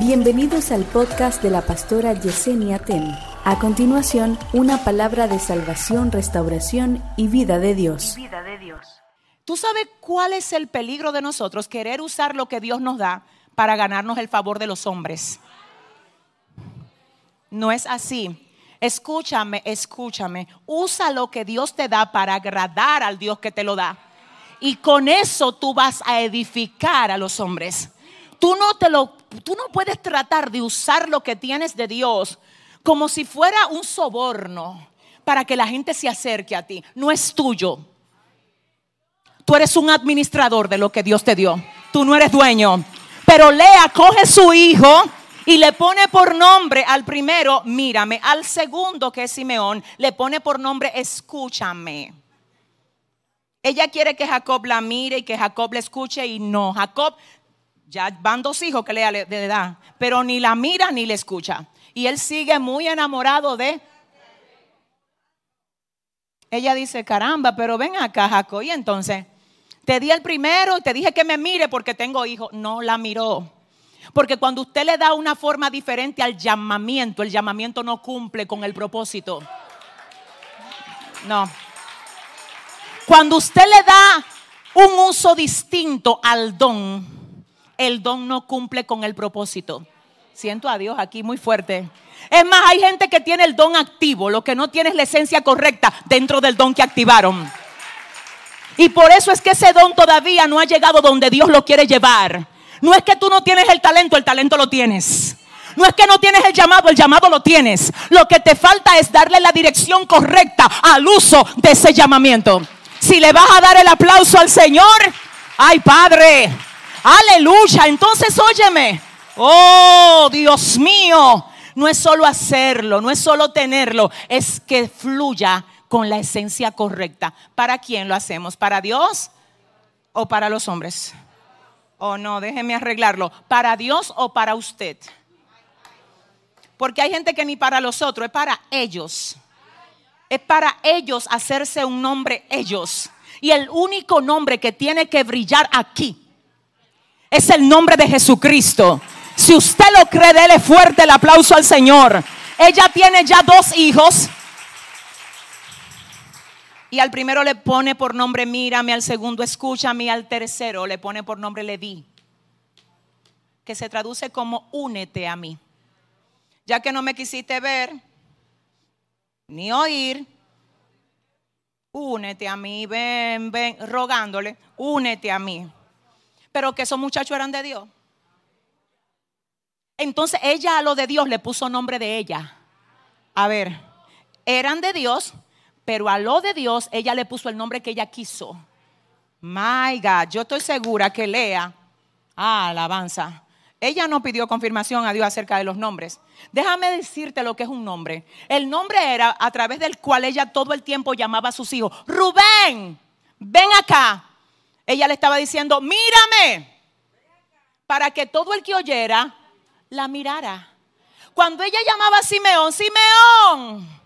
Bienvenidos al podcast de la pastora Yesenia Ten. A continuación, una palabra de salvación, restauración y vida de Dios. vida de Dios. ¿Tú sabes cuál es el peligro de nosotros? Querer usar lo que Dios nos da para ganarnos el favor de los hombres. No es así. Escúchame, escúchame. Usa lo que Dios te da para agradar al Dios que te lo da. Y con eso tú vas a edificar a los hombres. Tú no te lo tú no puedes tratar de usar lo que tienes de Dios como si fuera un soborno para que la gente se acerque a ti. No es tuyo. Tú eres un administrador de lo que Dios te dio. Tú no eres dueño. Pero Lea coge su hijo y le pone por nombre al primero, mírame, al segundo que es Simeón, le pone por nombre, escúchame. Ella quiere que Jacob la mire y que Jacob le escuche y no, Jacob ya van dos hijos que le edad, pero ni la mira ni le escucha. Y él sigue muy enamorado de... Ella dice, caramba, pero ven acá, Jacob. Y entonces, te di el primero te dije que me mire porque tengo hijos. No la miró. Porque cuando usted le da una forma diferente al llamamiento, el llamamiento no cumple con el propósito. No. Cuando usted le da un uso distinto al don, el don no cumple con el propósito. Siento a Dios aquí muy fuerte. Es más, hay gente que tiene el don activo, lo que no tiene es la esencia correcta dentro del don que activaron. Y por eso es que ese don todavía no ha llegado donde Dios lo quiere llevar. No es que tú no tienes el talento, el talento lo tienes. No es que no tienes el llamado, el llamado lo tienes. Lo que te falta es darle la dirección correcta al uso de ese llamamiento. Si le vas a dar el aplauso al Señor, ay Padre, aleluya. Entonces óyeme, oh Dios mío, no es solo hacerlo, no es solo tenerlo, es que fluya con la esencia correcta. ¿Para quién lo hacemos? ¿Para Dios o para los hombres? Oh, no, déjeme arreglarlo. ¿Para Dios o para usted? Porque hay gente que ni para los otros, es para ellos. Es para ellos hacerse un nombre ellos. Y el único nombre que tiene que brillar aquí es el nombre de Jesucristo. Si usted lo cree, déle fuerte el aplauso al Señor. Ella tiene ya dos hijos. Y al primero le pone por nombre mírame, al segundo escúchame, al tercero le pone por nombre Leví, que se traduce como únete a mí. Ya que no me quisiste ver ni oír, únete a mí, ven, ven, rogándole, únete a mí. Pero que esos muchachos eran de Dios. Entonces ella a lo de Dios le puso nombre de ella. A ver, eran de Dios, pero a lo de Dios ella le puso el nombre que ella quiso. My God, yo estoy segura que Lea, ah, alabanza. Ella no pidió confirmación a Dios acerca de los nombres. Déjame decirte lo que es un nombre. El nombre era a través del cual ella todo el tiempo llamaba a sus hijos. Rubén, ven acá. Ella le estaba diciendo, mírame. Para que todo el que oyera la mirara. Cuando ella llamaba a Simeón, Simeón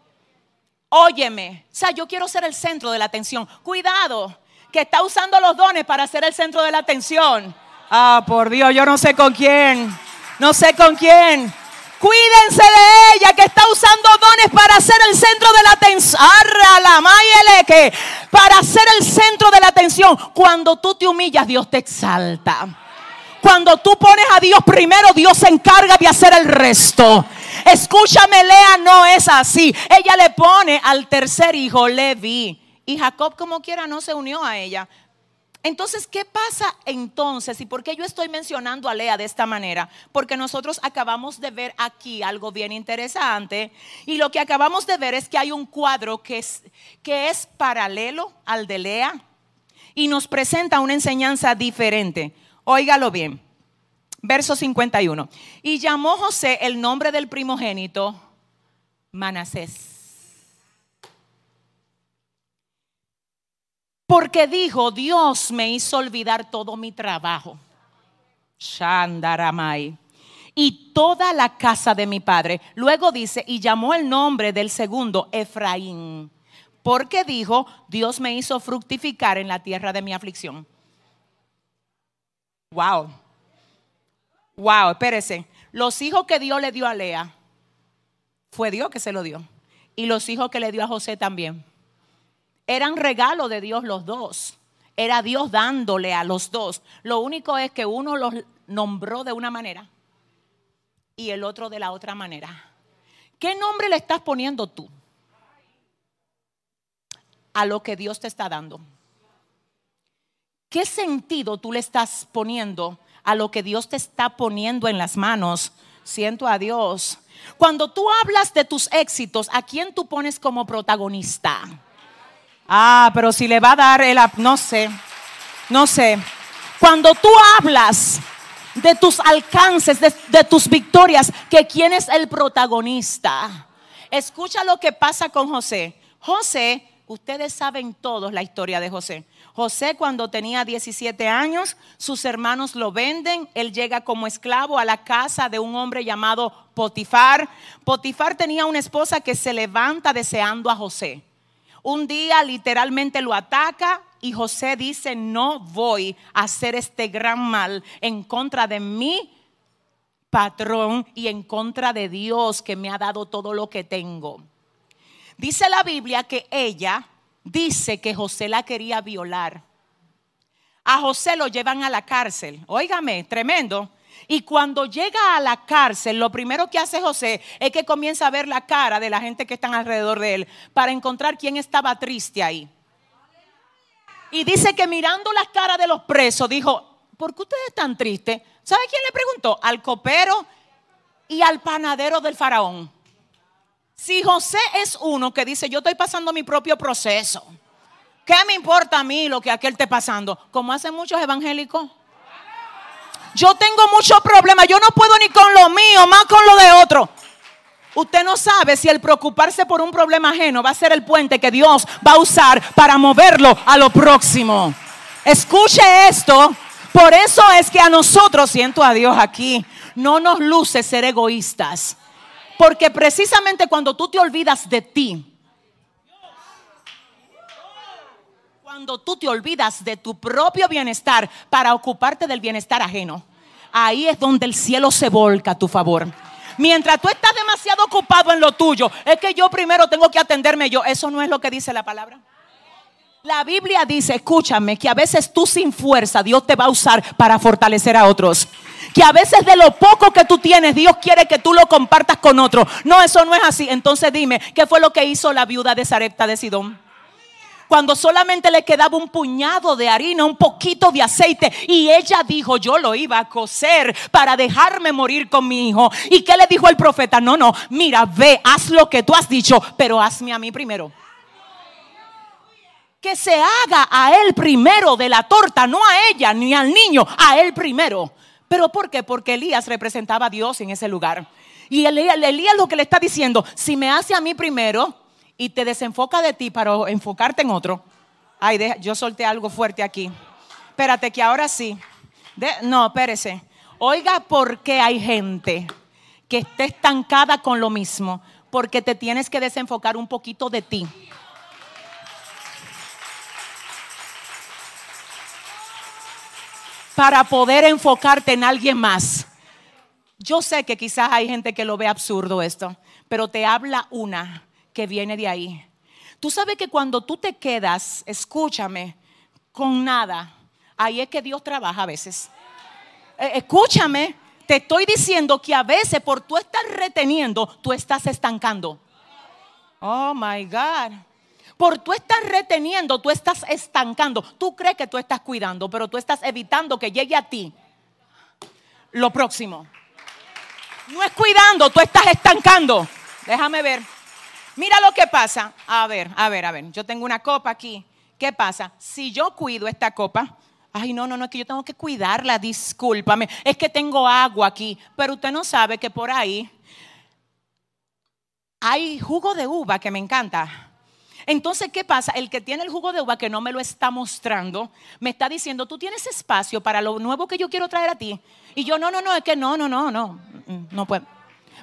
óyeme, o sea, yo quiero ser el centro de la atención. Cuidado, que está usando los dones para ser el centro de la atención. Ah, por Dios, yo no sé con quién, no sé con quién. Cuídense de ella que está usando dones para ser el centro de la atención. para ser el centro de la atención. Cuando tú te humillas, Dios te exalta. Cuando tú pones a Dios primero, Dios se encarga de hacer el resto. Escúchame, Lea, no es así. Ella le pone al tercer hijo, Levi. Y Jacob, como quiera, no se unió a ella. Entonces, ¿qué pasa entonces? ¿Y por qué yo estoy mencionando a Lea de esta manera? Porque nosotros acabamos de ver aquí algo bien interesante. Y lo que acabamos de ver es que hay un cuadro que es, que es paralelo al de Lea y nos presenta una enseñanza diferente. Óigalo bien. Verso 51. Y llamó José el nombre del primogénito Manasés. Porque dijo, Dios me hizo olvidar todo mi trabajo. Shandaramai. Y toda la casa de mi padre. Luego dice, y llamó el nombre del segundo Efraín. Porque dijo, Dios me hizo fructificar en la tierra de mi aflicción. Wow. Wow, espérese. Los hijos que Dios le dio a Lea, fue Dios que se lo dio. Y los hijos que le dio a José también. Eran regalo de Dios los dos. Era Dios dándole a los dos. Lo único es que uno los nombró de una manera y el otro de la otra manera. ¿Qué nombre le estás poniendo tú a lo que Dios te está dando? ¿Qué sentido tú le estás poniendo a lo que Dios te está poniendo en las manos? Siento a Dios. Cuando tú hablas de tus éxitos, ¿a quién tú pones como protagonista? Ah, pero si le va a dar el... No sé, no sé. Cuando tú hablas de tus alcances, de, tus victorias, que quién es el protagonista. Escucha lo que pasa con José. José, ustedes saben todos la historia de José. José cuando tenía 17 años, sus hermanos lo venden, él llega como esclavo a la casa de un hombre llamado Potifar. Potifar tenía una esposa que se levanta deseando a José. Un día literalmente lo ataca y José dice, no voy a hacer este gran mal en contra de mi patrón y en contra de Dios que me ha dado todo lo que tengo. Dice la Biblia que ella dice que José la quería violar. A José lo llevan a la cárcel. Óigame, tremendo. Y cuando llega a la cárcel, lo primero que hace José es que comienza a ver la cara de la gente que están alrededor de él para encontrar quién estaba triste ahí. Y dice que mirando las caras de los presos, dijo, ¿por qué ustedes están tristes? ¿Sabe quién le preguntó? Al copero y al panadero del faraón. Si José es uno que dice, yo estoy pasando mi propio proceso, ¿qué me importa a mí lo que aquel esté pasando? Como hacen muchos evangélicos. Yo tengo muchos problemas, yo no puedo ni con lo mío, más con lo de otro. Usted no sabe si el preocuparse por un problema ajeno va a ser el puente que Dios va a usar para moverlo a lo próximo. Escuche esto. Por eso es que a nosotros, siento a Dios aquí, no nos luce ser egoístas. Porque precisamente cuando tú te olvidas de ti, cuando tú te olvidas de tu propio bienestar para ocuparte del bienestar ajeno, ahí es donde el cielo se volca a tu favor. Mientras tú estás demasiado ocupado en lo tuyo, es que yo primero tengo que atenderme yo. Eso no es lo que dice la palabra. La Biblia dice, escúchame, que a veces tú sin fuerza Dios te va a usar para fortalecer a otros. Que a veces de lo poco que tú tienes Dios quiere que tú lo compartas con otro. No, eso no es así. Entonces dime, ¿qué fue lo que hizo la viuda de Sarepta de Sidón? Cuando solamente le quedaba un puñado de harina, un poquito de aceite. Y ella dijo, yo lo iba a coser para dejarme morir con mi hijo. ¿Y qué le dijo el profeta? No, no, mira, ve, haz lo que tú has dicho, pero hazme a mí primero. Que se haga a él primero de la torta, no a ella ni al niño, a él primero. ¿Pero por qué? Porque Elías representaba a Dios en ese lugar. Y Elías, Elías lo que le está diciendo, si me hace a mí primero, y te desenfoca de ti para enfocarte en otro. Ay, yo solté algo fuerte aquí. Espérate, que ahora sí. no, espérese. Oiga, ¿por qué hay gente que esté estancada con lo mismo? Porque te tienes que desenfocar un poquito de ti. Para poder enfocarte en alguien más. Yo sé que quizás hay gente que lo ve absurdo esto, pero te habla una que viene de ahí. Tú sabes que cuando tú te quedas, escúchame, con nada, ahí es que Dios trabaja a veces. Eh, escúchame, te estoy diciendo que a veces por tú estar reteniendo, tú estás estancando. Oh my God. Por tú estar reteniendo, tú estás estancando. Tú crees que tú estás cuidando, pero tú estás evitando que llegue a ti lo próximo. No es cuidando, tú estás estancando. Déjame ver. Mira lo que pasa. A ver, a ver, a ver. Yo tengo una copa aquí. ¿Qué pasa? Si yo cuido esta copa, ay, no, no, no, es que yo tengo que cuidarla, discúlpame. Es que tengo agua aquí. Pero usted no sabe que por ahí hay jugo de uva que me encanta. Entonces, ¿qué pasa? El que tiene el jugo de uva que no me lo está mostrando, me está diciendo, tú tienes espacio para lo nuevo que yo quiero traer a ti. Y yo, no, no, no, es que no, no, no, no, no puedo.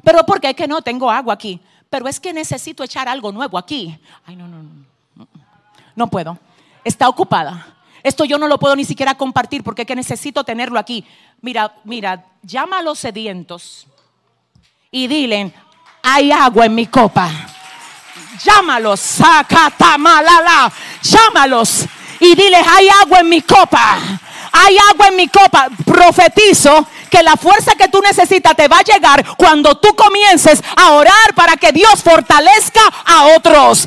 Pero porque es que no, tengo agua aquí pero es que necesito echar algo nuevo aquí. Ay, no, no, no. No puedo. Está ocupada. Esto yo no lo puedo ni siquiera compartir porque es que necesito tenerlo aquí. Mira, mira, llama a los sedientos y dile, hay agua en mi copa. Llámalos. Llámalos y diles, hay agua en mi copa. Hay agua en mi copa. Profetizo que la fuerza que tú necesitas te va a llegar cuando tú comiences a orar para que Dios fortalezca a otros.